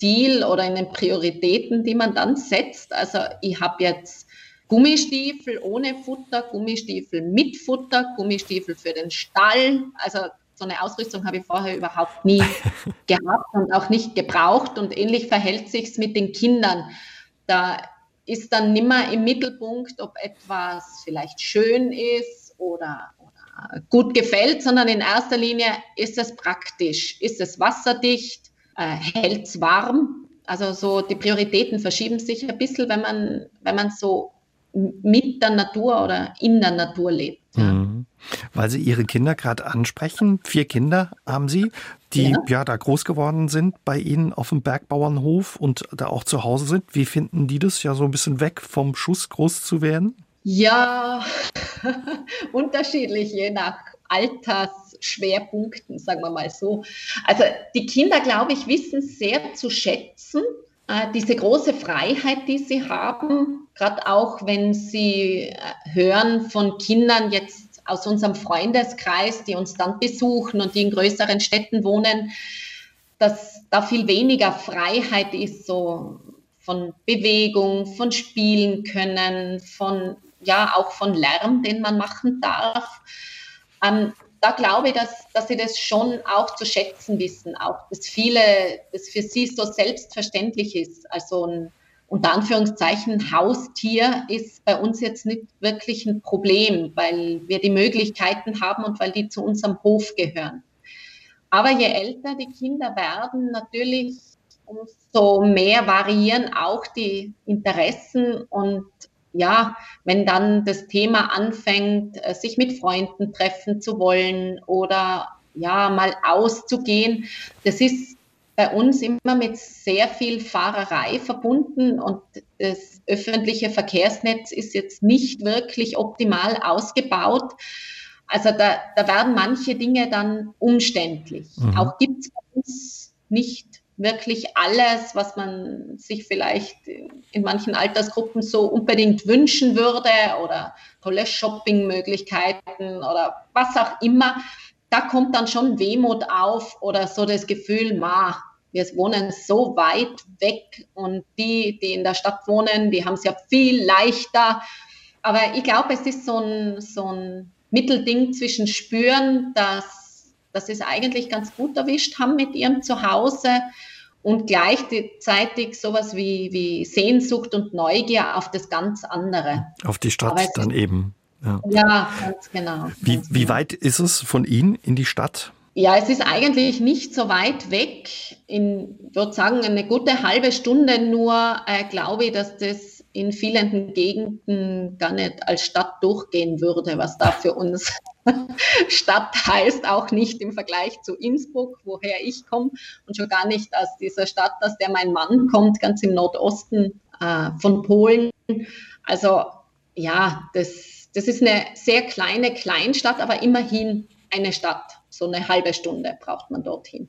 Kleidungsstil oder in den Prioritäten, die man dann setzt. Also ich habe jetzt Gummistiefel ohne Futter, Gummistiefel mit Futter, Gummistiefel für den Stall. Also so eine Ausrüstung habe ich vorher überhaupt nie [LAUGHS] gehabt und auch nicht gebraucht. Und ähnlich verhält sich es mit den Kindern. Da ist dann nimmer im Mittelpunkt, ob etwas vielleicht schön ist oder, oder gut gefällt, sondern in erster Linie ist es praktisch, ist es wasserdicht, äh, hält es warm. Also so die Prioritäten verschieben sich ein bisschen, wenn man, wenn man so mit der Natur oder in der Natur lebt. Ja. Mhm. Weil Sie Ihre Kinder gerade ansprechen. Vier Kinder haben Sie, die ja. ja. da groß geworden sind bei Ihnen auf dem Bergbauernhof und da auch zu Hause sind. Wie finden die das, ja so ein bisschen weg vom Schuss groß zu werden? Ja, [LAUGHS] unterschiedlich, je nach Altersschwerpunkten, sagen wir mal so. Also die Kinder, glaube ich, wissen sehr zu schätzen, äh, diese große Freiheit, die sie haben, gerade auch wenn sie äh, hören von Kindern jetzt aus unserem Freundeskreis, die uns dann besuchen und die in größeren Städten wohnen, dass da viel weniger Freiheit ist, so von Bewegung, von Spielen können, von ja auch von Lärm, den man machen darf. Ähm, da glaube ich, dass, dass sie das schon auch zu schätzen wissen, auch dass viele, das für sie so selbstverständlich ist. Also ein unter Anführungszeichen Haustier ist bei uns jetzt nicht wirklich ein Problem, weil wir die Möglichkeiten haben und weil die zu unserem Hof gehören. Aber je älter die Kinder werden, natürlich umso mehr variieren auch die Interessen und ja, wenn dann das Thema anfängt, äh, sich mit Freunden treffen zu wollen oder ja, mal auszugehen, das ist bei uns immer mit sehr viel Fahrerei verbunden und das öffentliche Verkehrsnetz ist jetzt nicht wirklich optimal ausgebaut. Also da, da werden manche Dinge dann umständlich. Mhm. Auch gibt es bei uns nicht wirklich alles, was man sich vielleicht in manchen Altersgruppen so unbedingt wünschen würde oder tolle Shoppingmöglichkeiten oder was auch immer. Da kommt dann schon Wehmut auf oder so das Gefühl, ma, wir wohnen so weit weg und die, die in der Stadt wohnen, die haben es ja viel leichter. Aber ich glaube, es ist so ein, so ein Mittelding zwischen Spüren, dass, dass sie es eigentlich ganz gut erwischt haben mit ihrem Zuhause und gleichzeitig sowas wie, wie Sehnsucht und Neugier auf das ganz andere. Auf die Stadt dann eben. Ja. ja, ganz genau. Wie, ganz wie genau. weit ist es von Ihnen in die Stadt? Ja, es ist eigentlich nicht so weit weg. In, würde sagen, eine gute halbe Stunde nur, äh, glaube ich, dass das in vielen Gegenden gar nicht als Stadt durchgehen würde, was da für uns [LAUGHS] Stadt heißt, auch nicht im Vergleich zu Innsbruck, woher ich komme, und schon gar nicht aus dieser Stadt, aus der mein Mann kommt, ganz im Nordosten äh, von Polen. Also ja, das, das ist eine sehr kleine Kleinstadt, aber immerhin eine Stadt. So eine halbe Stunde braucht man dorthin.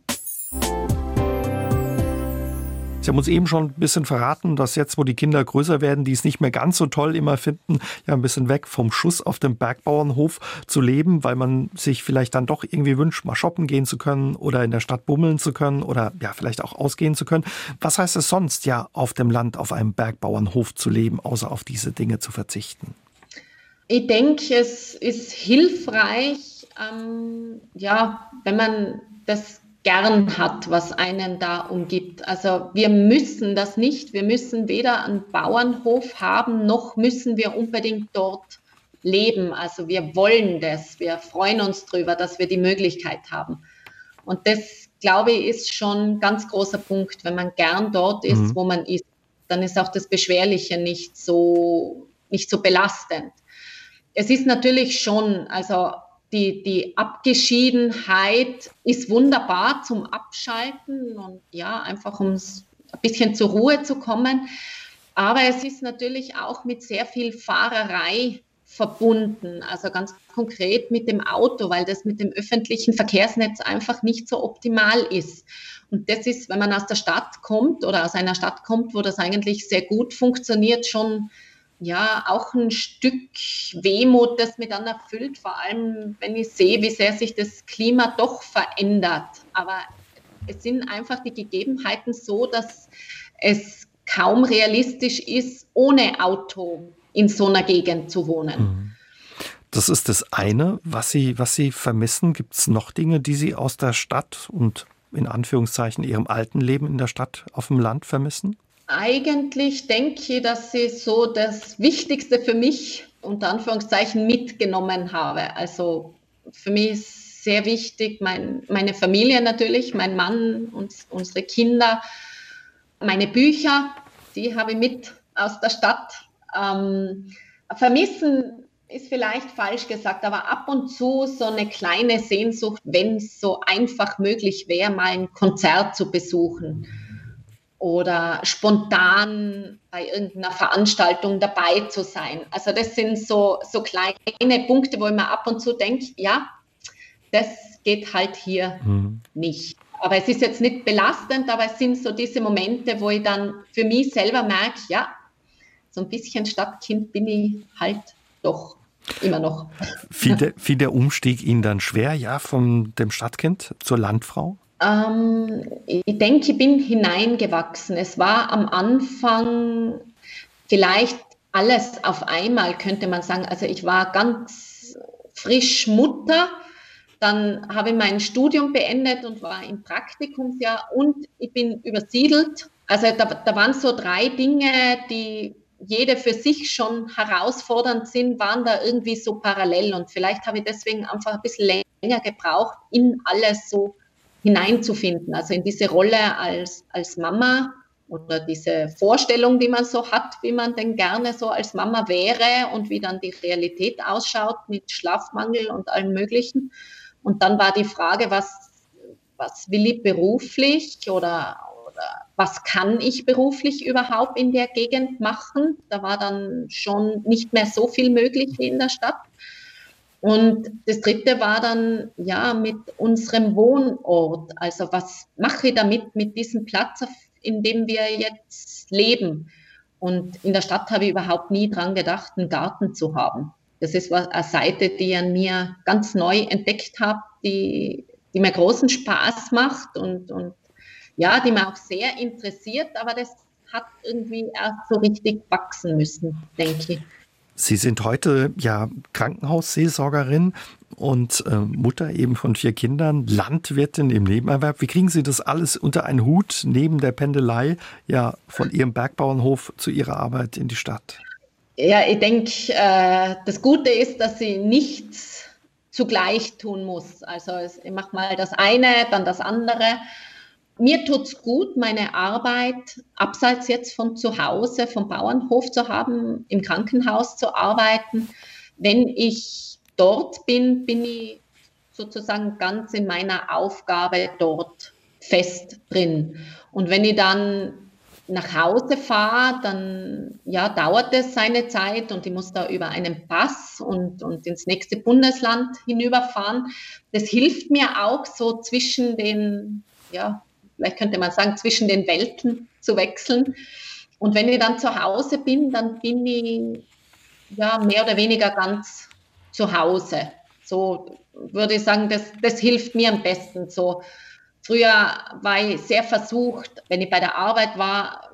Sie haben uns eben schon ein bisschen verraten, dass jetzt, wo die Kinder größer werden, die es nicht mehr ganz so toll immer finden, ja ein bisschen weg vom Schuss auf dem Bergbauernhof zu leben, weil man sich vielleicht dann doch irgendwie wünscht, mal shoppen gehen zu können oder in der Stadt bummeln zu können oder ja vielleicht auch ausgehen zu können. Was heißt es sonst, ja auf dem Land auf einem Bergbauernhof zu leben, außer auf diese Dinge zu verzichten? Ich denke, es ist hilfreich, ähm, ja, wenn man das gern hat, was einen da umgibt. Also wir müssen das nicht. Wir müssen weder einen Bauernhof haben, noch müssen wir unbedingt dort leben. Also wir wollen das. Wir freuen uns darüber, dass wir die Möglichkeit haben. Und das, glaube ich, ist schon ein ganz großer Punkt. Wenn man gern dort ist, mhm. wo man ist, dann ist auch das Beschwerliche nicht so, nicht so belastend. Es ist natürlich schon, also die, die Abgeschiedenheit ist wunderbar zum Abschalten und ja, einfach um ein bisschen zur Ruhe zu kommen. Aber es ist natürlich auch mit sehr viel Fahrerei verbunden, also ganz konkret mit dem Auto, weil das mit dem öffentlichen Verkehrsnetz einfach nicht so optimal ist. Und das ist, wenn man aus der Stadt kommt oder aus einer Stadt kommt, wo das eigentlich sehr gut funktioniert, schon ja auch ein Stück Wehmut, das mich dann erfüllt, vor allem wenn ich sehe, wie sehr sich das Klima doch verändert. Aber es sind einfach die Gegebenheiten so, dass es kaum realistisch ist, ohne Auto in so einer Gegend zu wohnen. Mhm. Das ist das eine, was Sie, was Sie vermissen. Gibt es noch Dinge, die Sie aus der Stadt und in Anführungszeichen Ihrem alten Leben in der Stadt auf dem Land vermissen? Eigentlich denke ich, dass ich so das Wichtigste für mich unter Anführungszeichen mitgenommen habe. Also für mich ist sehr wichtig mein, meine Familie natürlich, mein Mann und unsere Kinder, meine Bücher, die habe ich mit aus der Stadt. Ähm, vermissen ist vielleicht falsch gesagt, aber ab und zu so eine kleine Sehnsucht, wenn es so einfach möglich wäre, mal ein Konzert zu besuchen oder spontan bei irgendeiner Veranstaltung dabei zu sein. Also das sind so, so kleine Punkte, wo ich mir ab und zu denke, ja, das geht halt hier mhm. nicht. Aber es ist jetzt nicht belastend, aber es sind so diese Momente, wo ich dann für mich selber merke, ja, so ein bisschen Stadtkind bin ich halt doch immer noch. Fiel der, fiel der Umstieg Ihnen dann schwer, ja, von dem Stadtkind zur Landfrau? Ähm, ich denke, ich bin hineingewachsen. Es war am Anfang vielleicht alles auf einmal, könnte man sagen. Also ich war ganz frisch Mutter, dann habe ich mein Studium beendet und war im Praktikumsjahr und ich bin übersiedelt. Also da, da waren so drei Dinge, die jede für sich schon herausfordernd sind, waren da irgendwie so parallel und vielleicht habe ich deswegen einfach ein bisschen länger gebraucht, in alles so hineinzufinden, also in diese Rolle als, als Mama oder diese Vorstellung, die man so hat, wie man denn gerne so als Mama wäre und wie dann die Realität ausschaut mit Schlafmangel und allem Möglichen. Und dann war die Frage, was, was will ich beruflich oder, oder was kann ich beruflich überhaupt in der Gegend machen? Da war dann schon nicht mehr so viel möglich wie in der Stadt. Und das dritte war dann, ja, mit unserem Wohnort. Also was mache ich damit, mit diesem Platz, in dem wir jetzt leben? Und in der Stadt habe ich überhaupt nie dran gedacht, einen Garten zu haben. Das ist eine Seite, die ich an mir ganz neu entdeckt habe, die, die mir großen Spaß macht und, und ja, die mir auch sehr interessiert, aber das hat irgendwie erst so richtig wachsen müssen, denke ich. Sie sind heute ja Krankenhausseelsorgerin und äh, Mutter eben von vier Kindern, Landwirtin im Nebenerwerb. Wie kriegen Sie das alles unter einen Hut neben der Pendelei ja von Ihrem Bergbauernhof zu Ihrer Arbeit in die Stadt? Ja, ich denke, äh, das Gute ist, dass sie nichts zugleich tun muss. Also ich mache mal das eine, dann das andere mir tut es gut, meine Arbeit abseits jetzt von zu Hause, vom Bauernhof zu haben, im Krankenhaus zu arbeiten. Wenn ich dort bin, bin ich sozusagen ganz in meiner Aufgabe dort fest drin. Und wenn ich dann nach Hause fahre, dann ja, dauert es seine Zeit und ich muss da über einen Pass und, und ins nächste Bundesland hinüberfahren. Das hilft mir auch so zwischen den ja, vielleicht könnte man sagen, zwischen den Welten zu wechseln. Und wenn ich dann zu Hause bin, dann bin ich ja mehr oder weniger ganz zu Hause. So würde ich sagen, das, das hilft mir am besten. So früher war ich sehr versucht, wenn ich bei der Arbeit war,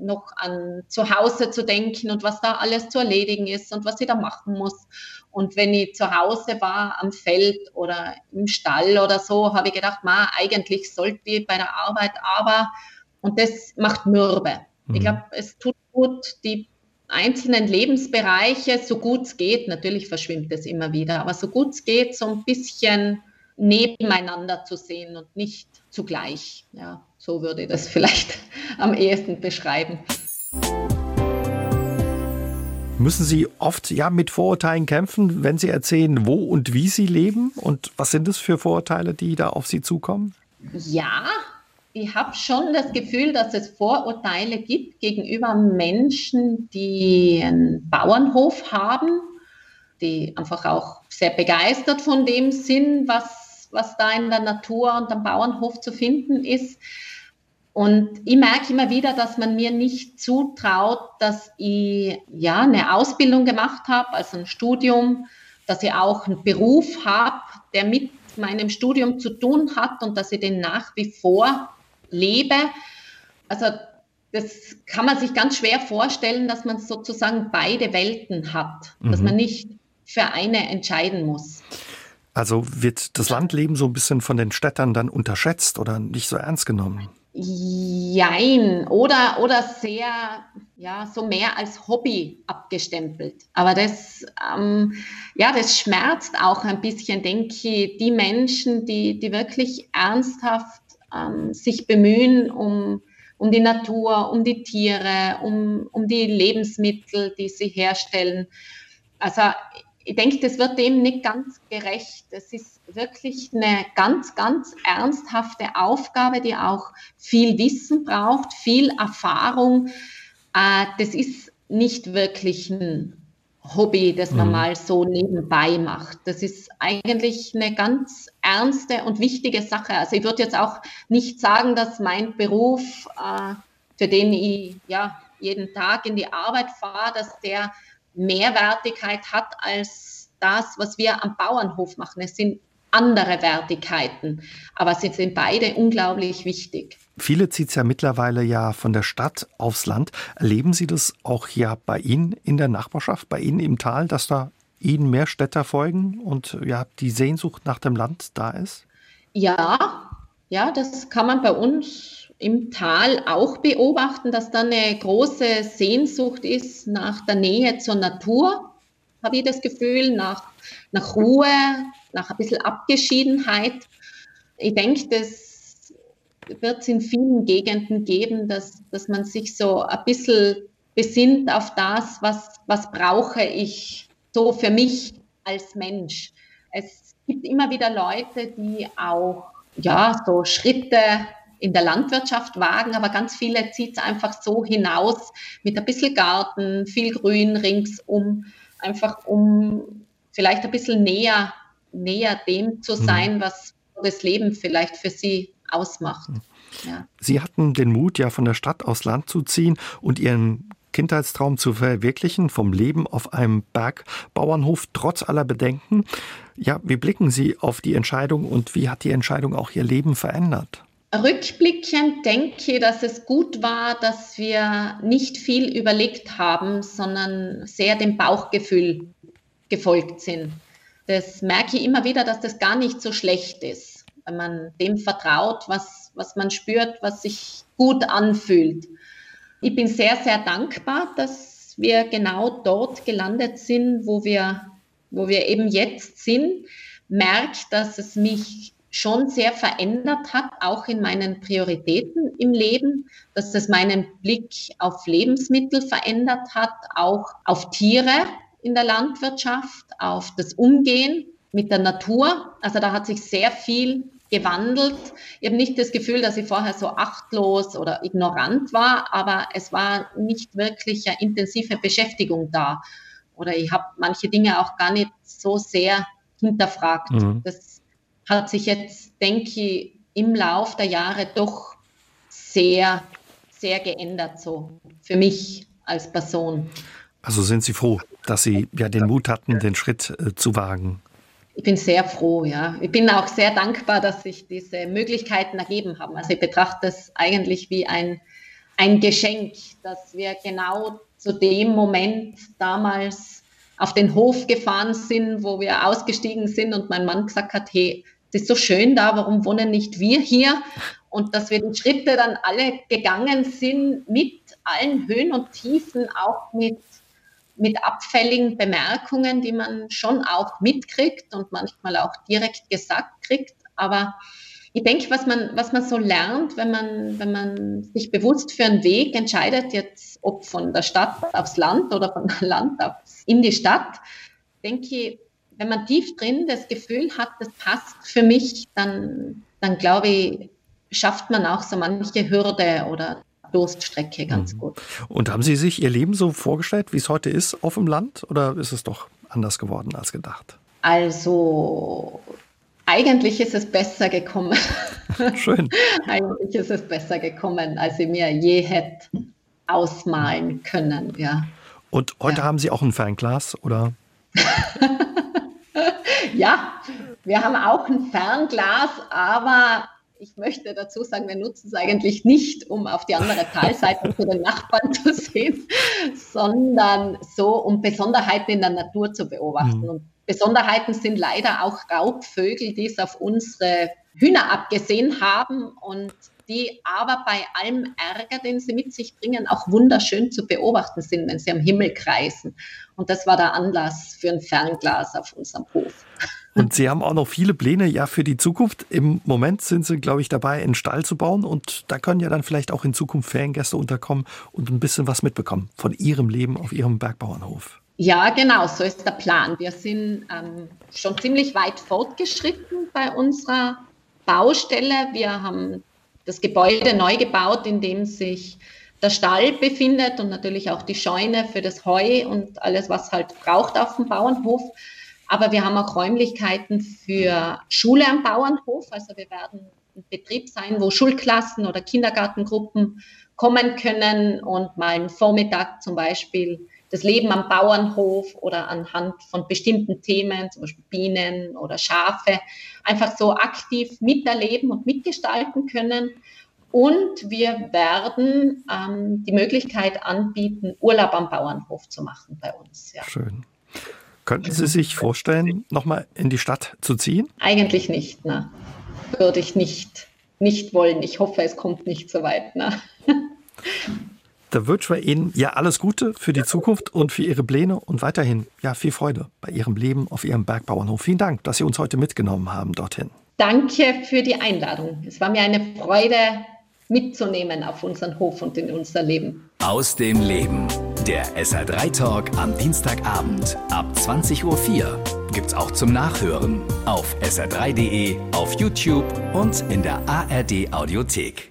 noch an zu Hause zu denken und was da alles zu erledigen ist und was ich da machen muss. Und wenn ich zu Hause war am Feld oder im Stall oder so, habe ich gedacht, ma, eigentlich sollte ich bei der Arbeit aber, und das macht mürbe. Mhm. Ich glaube, es tut gut, die einzelnen Lebensbereiche, so gut es geht, natürlich verschwimmt es immer wieder, aber so gut es geht, so ein bisschen nebeneinander zu sehen und nicht zugleich. Ja, so würde ich das [LAUGHS] vielleicht am ehesten beschreiben. Müssen Sie oft ja mit Vorurteilen kämpfen, wenn Sie erzählen, wo und wie Sie leben? Und was sind es für Vorurteile, die da auf Sie zukommen? Ja, ich habe schon das Gefühl, dass es Vorurteile gibt gegenüber Menschen, die einen Bauernhof haben, die einfach auch sehr begeistert von dem sind, was, was da in der Natur und am Bauernhof zu finden ist. Und ich merke immer wieder, dass man mir nicht zutraut, dass ich ja eine Ausbildung gemacht habe, also ein Studium, dass ich auch einen Beruf habe, der mit meinem Studium zu tun hat und dass ich den nach wie vor lebe. Also das kann man sich ganz schwer vorstellen, dass man sozusagen beide Welten hat, mhm. dass man nicht für eine entscheiden muss. Also wird das Landleben so ein bisschen von den Städtern dann unterschätzt oder nicht so ernst genommen? Jein oder, oder sehr, ja, so mehr als Hobby abgestempelt. Aber das, ähm, ja, das schmerzt auch ein bisschen, denke ich, die Menschen, die, die wirklich ernsthaft ähm, sich bemühen um, um die Natur, um die Tiere, um, um die Lebensmittel, die sie herstellen. Also ich denke, das wird dem nicht ganz gerecht. Es ist wirklich eine ganz, ganz ernsthafte Aufgabe, die auch viel Wissen braucht, viel Erfahrung. Äh, das ist nicht wirklich ein Hobby, das man mhm. mal so nebenbei macht. Das ist eigentlich eine ganz ernste und wichtige Sache. Also ich würde jetzt auch nicht sagen, dass mein Beruf, äh, für den ich ja jeden Tag in die Arbeit fahre, dass der Mehrwertigkeit hat als das, was wir am Bauernhof machen. Es sind andere Wertigkeiten, aber sie sind beide unglaublich wichtig. Viele zieht es ja mittlerweile ja von der Stadt aufs Land. Erleben Sie das auch ja bei Ihnen in der Nachbarschaft, bei Ihnen im Tal, dass da Ihnen mehr Städter folgen und ja die Sehnsucht nach dem Land da ist? Ja, ja, das kann man bei uns im Tal auch beobachten, dass da eine große Sehnsucht ist nach der Nähe zur Natur, habe ich das Gefühl, nach, nach Ruhe, nach ein bisschen Abgeschiedenheit. Ich denke, das wird es in vielen Gegenden geben, dass, dass man sich so ein bisschen besinnt auf das, was, was brauche ich so für mich als Mensch. Es gibt immer wieder Leute, die auch ja, so Schritte in der Landwirtschaft wagen, aber ganz viele zieht es einfach so hinaus mit ein bisschen Garten, viel Grün ringsum, einfach um vielleicht ein bisschen näher, näher dem zu mhm. sein, was das Leben vielleicht für sie ausmacht. Ja. Sie hatten den Mut, ja von der Stadt aufs Land zu ziehen und Ihren Kindheitstraum zu verwirklichen, vom Leben auf einem Bergbauernhof, trotz aller Bedenken. Ja, wie blicken Sie auf die Entscheidung und wie hat die Entscheidung auch Ihr Leben verändert? Rückblickend denke ich, dass es gut war, dass wir nicht viel überlegt haben, sondern sehr dem Bauchgefühl gefolgt sind. Das merke ich immer wieder, dass das gar nicht so schlecht ist, wenn man dem vertraut, was, was man spürt, was sich gut anfühlt. Ich bin sehr, sehr dankbar, dass wir genau dort gelandet sind, wo wir, wo wir eben jetzt sind. Merkt, dass es mich schon sehr verändert hat, auch in meinen Prioritäten im Leben, dass das meinen Blick auf Lebensmittel verändert hat, auch auf Tiere in der Landwirtschaft, auf das Umgehen mit der Natur. Also da hat sich sehr viel gewandelt. Ich habe nicht das Gefühl, dass ich vorher so achtlos oder ignorant war, aber es war nicht wirklich eine intensive Beschäftigung da. Oder ich habe manche Dinge auch gar nicht so sehr hinterfragt. Mhm. Das hat sich jetzt, denke ich, im Lauf der Jahre doch sehr, sehr geändert, so für mich als Person. Also sind Sie froh, dass Sie ja den Mut hatten, den Schritt äh, zu wagen? Ich bin sehr froh, ja. Ich bin auch sehr dankbar, dass sich diese Möglichkeiten ergeben haben. Also ich betrachte es eigentlich wie ein, ein Geschenk, dass wir genau zu dem Moment damals auf den Hof gefahren sind, wo wir ausgestiegen sind und mein Mann gesagt hat, hey, es ist so schön da, warum wohnen nicht wir hier? Und dass wir die Schritte dann alle gegangen sind mit allen Höhen und Tiefen, auch mit, mit abfälligen Bemerkungen, die man schon auch mitkriegt und manchmal auch direkt gesagt kriegt. Aber ich denke, was man, was man so lernt, wenn man, wenn man sich bewusst für einen Weg entscheidet, jetzt ob von der Stadt aufs Land oder von [LAUGHS] Land aufs, in die Stadt, denke ich, wenn man tief drin das Gefühl hat, das passt für mich, dann, dann glaube ich, schafft man auch so manche Hürde oder Durststrecke ganz mhm. gut. Und haben Sie sich Ihr Leben so vorgestellt, wie es heute ist auf dem Land, oder ist es doch anders geworden als gedacht? Also eigentlich ist es besser gekommen. [LAUGHS] Schön. eigentlich ist es besser gekommen, als ich mir je hätte ausmalen können, ja. Und heute ja. haben Sie auch ein Fernglas, oder? [LAUGHS] ja, wir haben auch ein Fernglas, aber ich möchte dazu sagen, wir nutzen es eigentlich nicht, um auf die andere Talseite zu den Nachbarn [LAUGHS] zu sehen, sondern so, um Besonderheiten in der Natur zu beobachten. Mhm. Und Besonderheiten sind leider auch Raubvögel, die es auf unsere Hühner abgesehen haben und die aber bei allem Ärger, den sie mit sich bringen, auch wunderschön zu beobachten sind, wenn sie am Himmel kreisen. Und das war der Anlass für ein Fernglas auf unserem Hof. Und Sie haben auch noch viele Pläne ja für die Zukunft. Im Moment sind Sie, glaube ich, dabei, einen Stall zu bauen. Und da können ja dann vielleicht auch in Zukunft Feriengäste unterkommen und ein bisschen was mitbekommen von Ihrem Leben auf Ihrem Bergbauernhof. Ja, genau, so ist der Plan. Wir sind ähm, schon ziemlich weit fortgeschritten bei unserer Baustelle. Wir haben das Gebäude neu gebaut, in dem sich der Stall befindet und natürlich auch die Scheune für das Heu und alles, was halt braucht auf dem Bauernhof. Aber wir haben auch Räumlichkeiten für Schule am Bauernhof. Also wir werden ein Betrieb sein, wo Schulklassen oder Kindergartengruppen kommen können und mal einen Vormittag zum Beispiel das Leben am Bauernhof oder anhand von bestimmten Themen, zum Beispiel Bienen oder Schafe, einfach so aktiv miterleben und mitgestalten können. Und wir werden ähm, die Möglichkeit anbieten, Urlaub am Bauernhof zu machen bei uns. Ja. Schön. Könnten Sie sich vorstellen, nochmal in die Stadt zu ziehen? Eigentlich nicht, ne? Würde ich nicht, nicht wollen. Ich hoffe, es kommt nicht so weit. Ne? Da wünschen wir Ihnen ja alles Gute für die Zukunft und für Ihre Pläne und weiterhin ja viel Freude bei Ihrem Leben auf Ihrem Bergbauernhof. Vielen Dank, dass Sie uns heute mitgenommen haben dorthin. Danke für die Einladung. Es war mir eine Freude, mitzunehmen auf unseren Hof und in unser Leben. Aus dem Leben. Der SR3 Talk am Dienstagabend ab 20.04 Uhr gibt's auch zum Nachhören auf sr3.de, auf YouTube und in der ARD Audiothek.